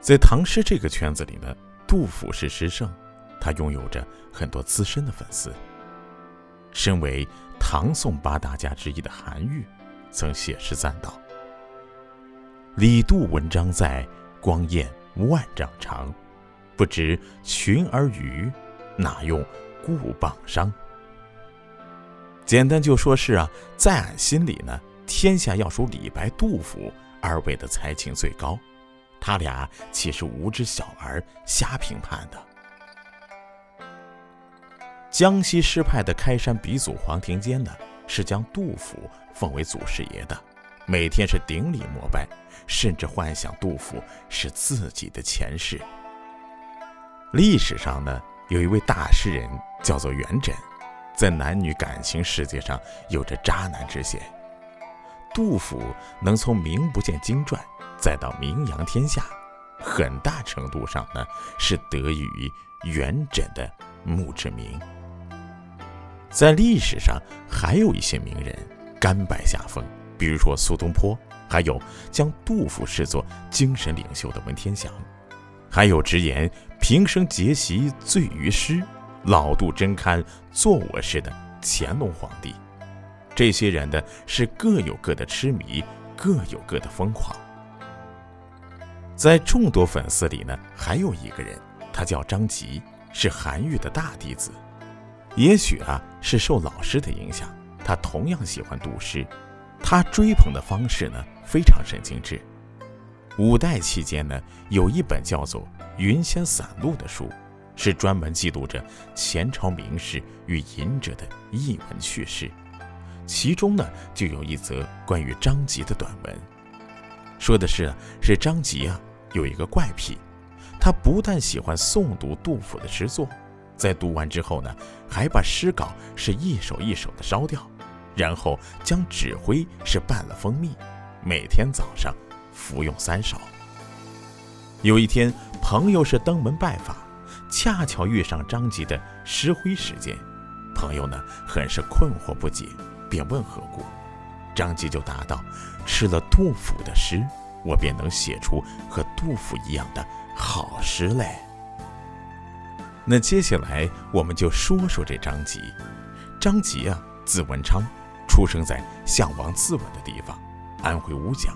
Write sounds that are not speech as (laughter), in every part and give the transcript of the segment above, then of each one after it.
在唐诗这个圈子里呢，杜甫是诗圣，他拥有着很多资深的粉丝。身为唐宋八大家之一的韩愈，曾写诗赞道：“李杜文章在，光焰万丈长。不知群儿语，哪用故榜伤？”简单就说是啊，在俺心里呢，天下要数李白、杜甫二位的才情最高，他俩岂是无知小儿瞎评判的？江西诗派的开山鼻祖黄庭坚呢，是将杜甫奉为祖师爷的，每天是顶礼膜拜，甚至幻想杜甫是自己的前世。历史上呢，有一位大诗人叫做元稹，在男女感情世界上有着渣男之嫌。杜甫能从名不见经传，再到名扬天下，很大程度上呢，是得益于元稹的墓志铭。在历史上还有一些名人甘拜下风，比如说苏东坡，还有将杜甫视作精神领袖的文天祥，还有直言平生结习醉于诗，老杜真堪做我事的乾隆皇帝。这些人呢是各有各的痴迷，各有各的疯狂。在众多粉丝里呢，还有一个人，他叫张籍，是韩愈的大弟子。也许啊，是受老师的影响，他同样喜欢读诗。他追捧的方式呢，非常神经质。五代期间呢，有一本叫做《云仙散录》的书，是专门记录着前朝名士与隐者的逸闻趣事。其中呢，就有一则关于张籍的短文，说的是是张籍啊，有一个怪癖，他不但喜欢诵读杜甫的诗作。在读完之后呢，还把诗稿是一首一首的烧掉，然后将纸灰是拌了蜂蜜，每天早上服用三勺。有一天，朋友是登门拜访，恰巧遇上张籍的诗灰时间，朋友呢很是困惑不解，便问何故，张籍就答道：“吃了杜甫的诗，我便能写出和杜甫一样的好诗嘞。”那接下来我们就说说这张籍。张籍啊，字文昌，出生在项王自刎的地方，安徽乌江。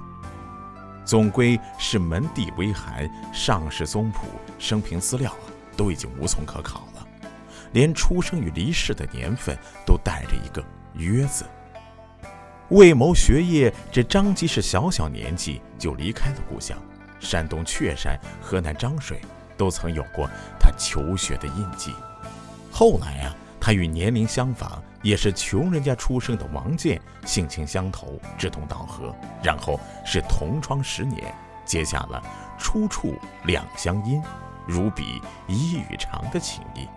总归是门第微寒，上世宗谱、生平资料啊，都已经无从可考了，连出生与离世的年份都带着一个“约”字。为谋学业，这张籍是小小年纪就离开了故乡，山东雀山，河南漳水。都曾有过他求学的印记。后来啊，他与年龄相仿、也是穷人家出生的王建性情相投、志同道合，然后是同窗十年，结下了初处两相因，如比一语长的情谊。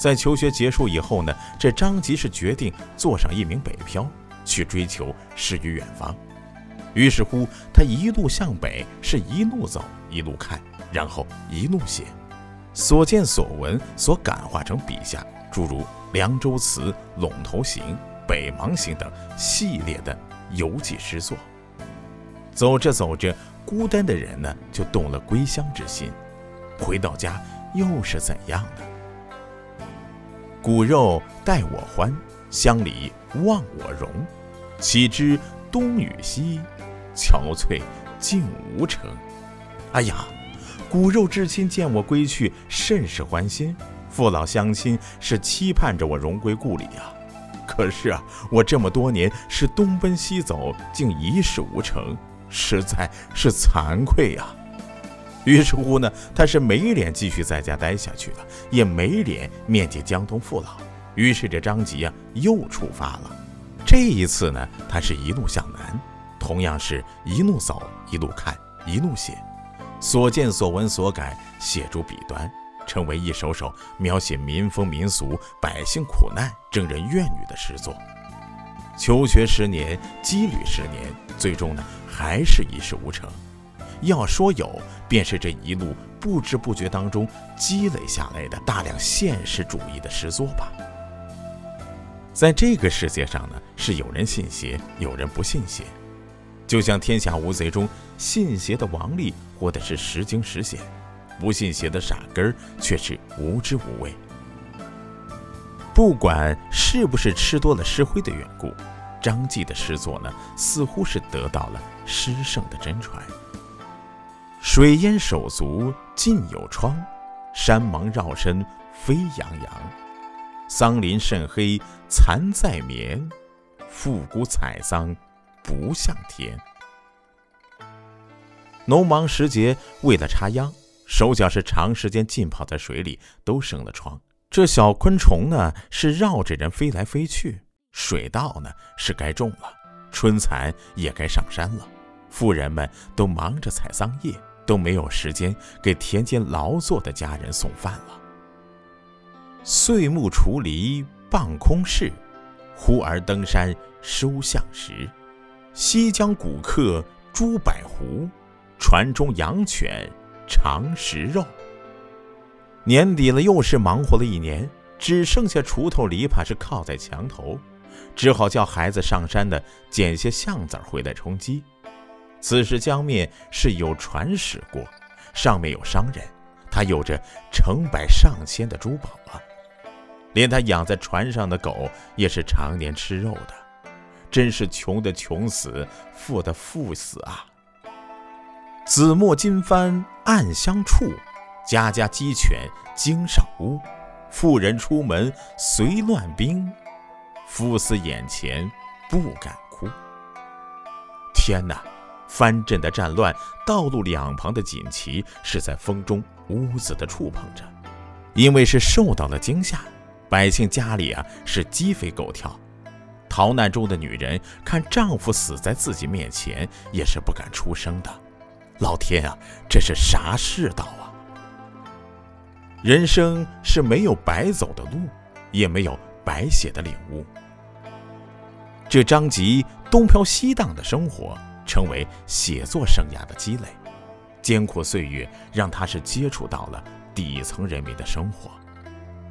在求学结束以后呢，这张籍是决定做上一名北漂，去追求诗与远方。于是乎，他一路向北，是一路走，一路看。然后一路写，所见所闻所感化成笔下诸如《凉州词》《陇头行》《北邙行》等系列的游记诗作。走着走着，孤单的人呢就动了归乡之心。回到家又是怎样呢？骨肉待我欢，乡里望我荣。岂知东与西，憔悴竟无成。哎呀！骨肉至亲见我归去，甚是欢心；父老乡亲是期盼着我荣归故里呀。可是啊，我这么多年是东奔西走，竟一事无成，实在是惭愧呀。于是乎呢，他是没脸继续在家待下去了，也没脸面见江东父老。于是这张籍啊，又出发了。这一次呢，他是一路向南，同样是一路走，一路看，一路写。所见所闻所感写诸笔端，成为一首首描写民风民俗、百姓苦难、征人怨女的诗作。求学十年，羁旅十年，最终呢还是一事无成。要说有，便是这一路不知不觉当中积累下来的大量现实主义的诗作吧。在这个世界上呢，是有人信邪，有人不信邪。就像《天下无贼》中，信邪的王力活的是时惊时险，不信邪的傻根儿却是无知无畏。不管是不是吃多了石灰的缘故，张继的诗作呢，似乎是得到了诗圣的真传。水淹手足尽有疮，山芒绕身飞扬扬。桑林甚黑残在眠，复古采桑。不像天。农忙时节，为了插秧，手脚是长时间浸泡在水里，都生了疮。这小昆虫呢，是绕着人飞来飞去。水稻呢，是该种了，春蚕也该上山了。妇人们都忙着采桑叶，都没有时间给田间劳作的家人送饭了。岁暮锄犁傍空事，忽而登山收橡实。西江古客朱百湖，船中养犬常食肉。年底了，又是忙活了一年，只剩下锄头篱笆是靠在墙头，只好叫孩子上山的捡些橡子回来充饥。此时江面是有船驶过，上面有商人，他有着成百上千的珠宝啊，连他养在船上的狗也是常年吃肉的。真是穷的穷死，富的富死啊！紫陌金幡暗香处，家家鸡犬惊上屋。妇人出门随乱兵，夫死眼前不敢哭。天哪！藩镇的战乱，道路两旁的锦旗是在风中兀自的触碰着，因为是受到了惊吓，百姓家里啊是鸡飞狗跳。逃难中的女人看丈夫死在自己面前，也是不敢出声的。老天啊，这是啥世道啊！人生是没有白走的路，也没有白写的领悟。这张吉东飘西荡的生活，成为写作生涯的积累。艰苦岁月让他是接触到了底层人民的生活。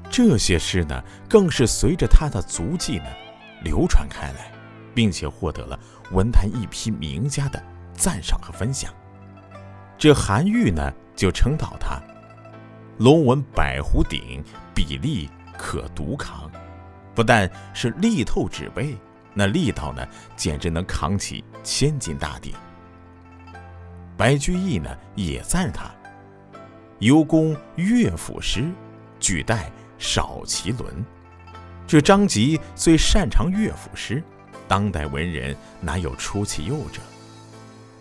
这些诗呢，更是随着他的足迹呢。流传开来，并且获得了文坛一批名家的赞赏和分享。这韩愈呢，就称道他：“龙纹百壶鼎，笔力可独扛。”不但是力透纸背，那力道呢，简直能扛起千斤大鼎。白居易呢，也赞他：“尤公乐府诗，举代少其伦。”这张籍最擅长乐府诗，当代文人哪有出其右者？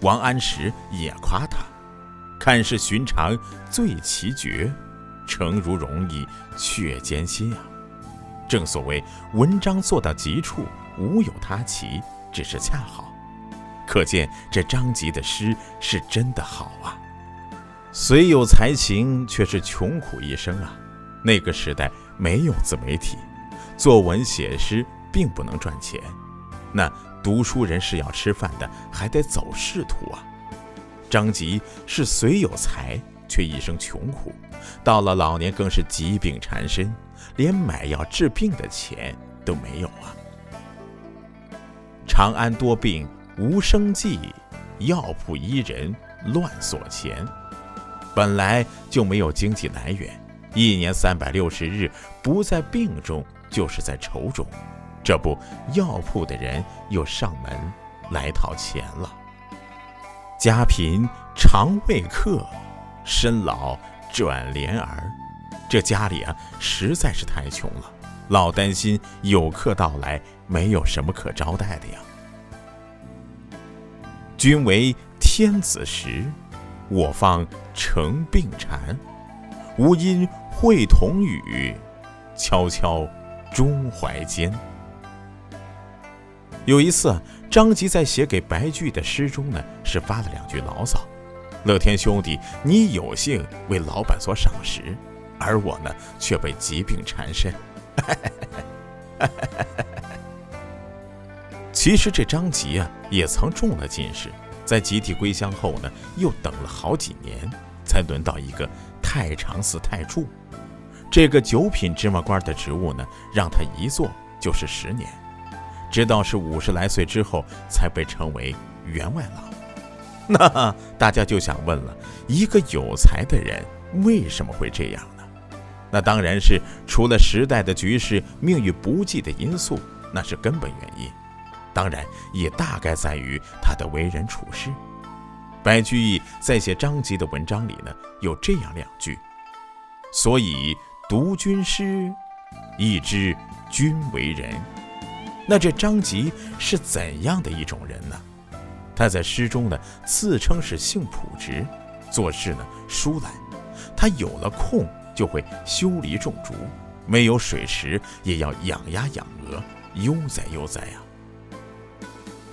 王安石也夸他：“看似寻常最奇绝，诚如容易却艰辛啊！”正所谓文章做到极处，无有他奇，只是恰好。可见这张籍的诗是真的好啊！虽有才情，却是穷苦一生啊！那个时代没有自媒体。作文写诗并不能赚钱，那读书人是要吃饭的，还得走仕途啊。张籍是虽有才，却一生穷苦，到了老年更是疾病缠身，连买药治病的钱都没有啊。长安多病无生计，药铺医人乱锁钱，本来就没有经济来源，一年三百六十日不在病中。就是在愁中，这不，药铺的人又上门来讨钱了。家贫常未客，身老转怜儿。这家里啊，实在是太穷了，老担心有客到来，没有什么可招待的呀。君为天子时，我方成病蝉。无因会同语，悄悄。中怀间。有一次，张籍在写给白居易的诗中呢，是发了两句牢骚：“乐天兄弟，你有幸为老板所赏识，而我呢，却被疾病缠身。” (laughs) 其实这张吉啊，也曾中了进士，在集体归乡后呢，又等了好几年，才轮到一个太常寺太柱。这个九品芝麻官的职务呢，让他一做就是十年，直到是五十来岁之后，才被称为员外郎。(laughs) 那大家就想问了：一个有才的人为什么会这样？那当然是除了时代的局势、命运不济的因素，那是根本原因。当然，也大概在于他的为人处事。白居易在写张籍的文章里呢，有这样两句：“所以读君诗，亦知君为人。”那这张籍是怎样的一种人呢？他在诗中呢，自称是性朴直，做事呢疏懒。他有了空就会修篱种竹，没有水池也要养鸭养鹅，悠哉悠哉啊。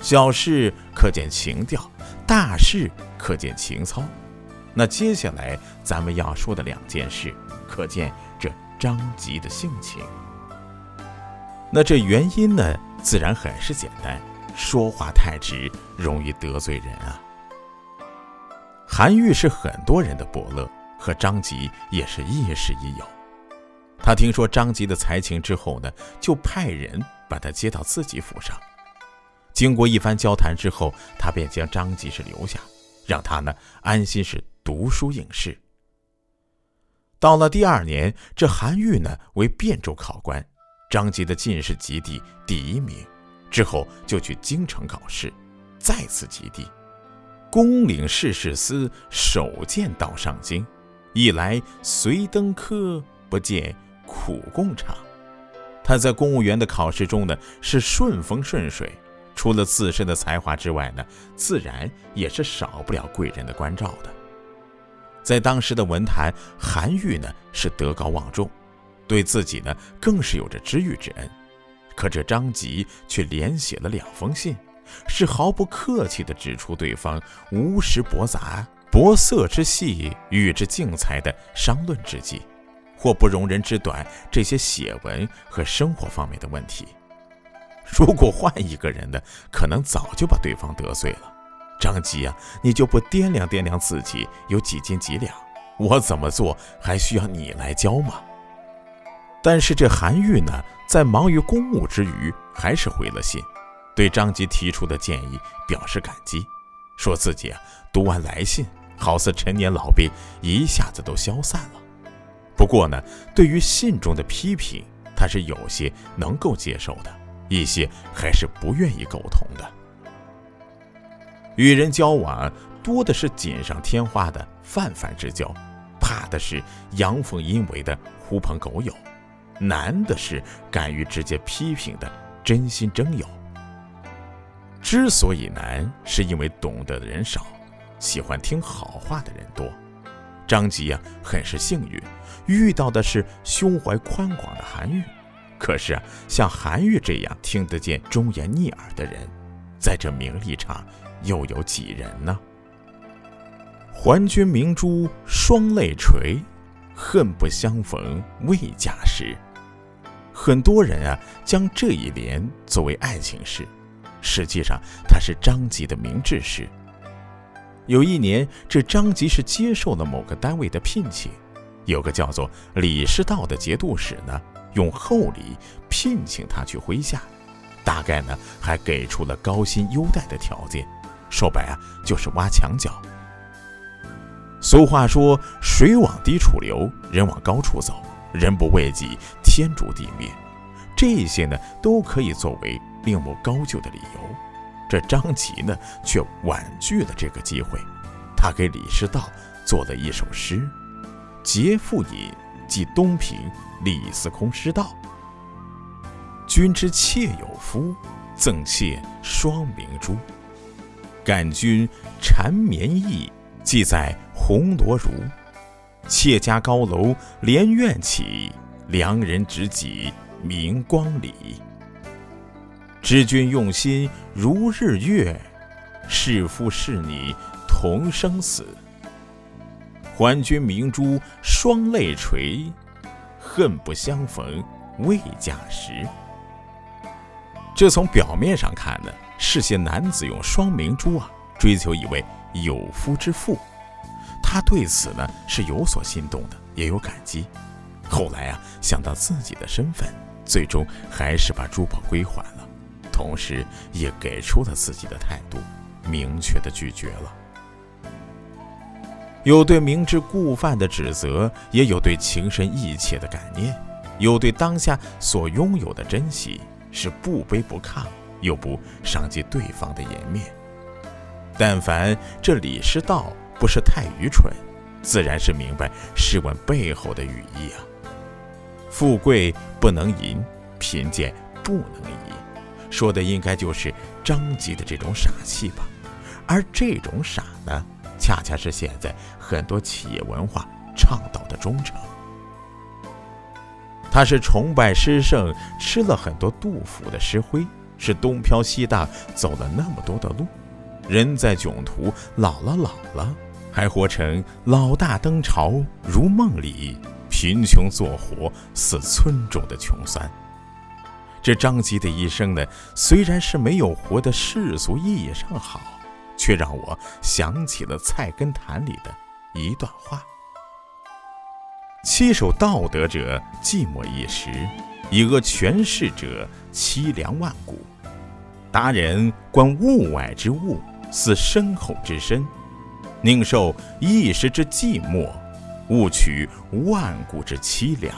小事可见情调，大事可见情操。那接下来咱们要说的两件事，可见这张籍的性情。那这原因呢，自然很是简单，说话太直，容易得罪人啊。韩愈是很多人的伯乐，和张籍也是亦师亦友。他听说张籍的才情之后呢，就派人把他接到自己府上。经过一番交谈之后，他便将张籍是留下，让他呢安心是读书应试。到了第二年，这韩愈呢为汴州考官。张籍的进士及第第一名，之后就去京城考试，再次及第。公领事事司首见到上京，一来随登科，不见苦共尝。他在公务员的考试中呢，是顺风顺水，除了自身的才华之外呢，自然也是少不了贵人的关照的。在当时的文坛，韩愈呢是德高望重。对自己呢，更是有着知遇之恩，可这张籍却连写了两封信，是毫不客气地指出对方无识博杂、博色之戏，与之竞才的商论之际，或不容人之短这些写文和生活方面的问题。如果换一个人呢，可能早就把对方得罪了。张籍啊，你就不掂量掂量自己有几斤几两？我怎么做还需要你来教吗？但是这韩愈呢，在忙于公务之余，还是回了信，对张籍提出的建议表示感激，说自己啊读完来信，好似陈年老病一下子都消散了。不过呢，对于信中的批评，他是有些能够接受的，一些还是不愿意苟同的。与人交往，多的是锦上添花的泛泛之交，怕的是阳奉阴违的狐朋狗友。难的是敢于直接批评的真心真友。之所以难，是因为懂得的人少，喜欢听好话的人多。张籍啊，很是幸运，遇到的是胸怀宽广的韩愈。可是啊，像韩愈这样听得见忠言逆耳的人，在这名利场又有几人呢？还君明珠双泪垂。恨不相逢未嫁时。很多人啊，将这一联作为爱情诗，实际上它是张籍的明志诗。有一年，这张籍是接受了某个单位的聘请，有个叫做李师道的节度使呢，用厚礼聘请他去麾下，大概呢还给出了高薪优待的条件，说白啊就是挖墙脚。俗话说：“水往低处流，人往高处走。人不为己，天诛地灭。”这些呢，都可以作为另谋高就的理由。这张籍呢，却婉拒了这个机会。他给李师道做了一首诗，《节妇引即东平李司空诗道》：“君之妾有夫，赠妾双明珠。感君缠绵意，寄在。”红罗襦，妾家高楼连苑起，良人执戟明光里。知君用心如日月，是夫是女同生死。还君明珠双泪垂，恨不相逢未嫁时。这从表面上看呢，是些男子用双明珠啊追求一位有夫之妇。他对此呢是有所心动的，也有感激。后来啊，想到自己的身份，最终还是把珠宝归还了，同时也给出了自己的态度，明确的拒绝了。有对明知故犯的指责，也有对情深意切的感念，有对当下所拥有的珍惜，是不卑不亢，又不伤及对方的颜面。但凡这李师道不是太愚蠢，自然是明白试问背后的语义啊。富贵不能淫，贫贱不能移，说的应该就是张吉的这种傻气吧。而这种傻呢？恰恰是现在很多企业文化倡导的忠诚。他是崇拜诗圣，吃了很多杜甫的诗灰，是东飘西荡走了那么多的路，人在囧途，老了老了，还活成老大登朝如梦里，贫穷做活似村中的穷酸。这张吉的一生呢，虽然是没有活的世俗意义上好。却让我想起了《菜根谭》里的一段话：“欺守道德者寂寞一时，以恶权势者凄凉万古。达人观物外之物，似深厚之深，宁受一时之寂寞，勿取万古之凄凉。”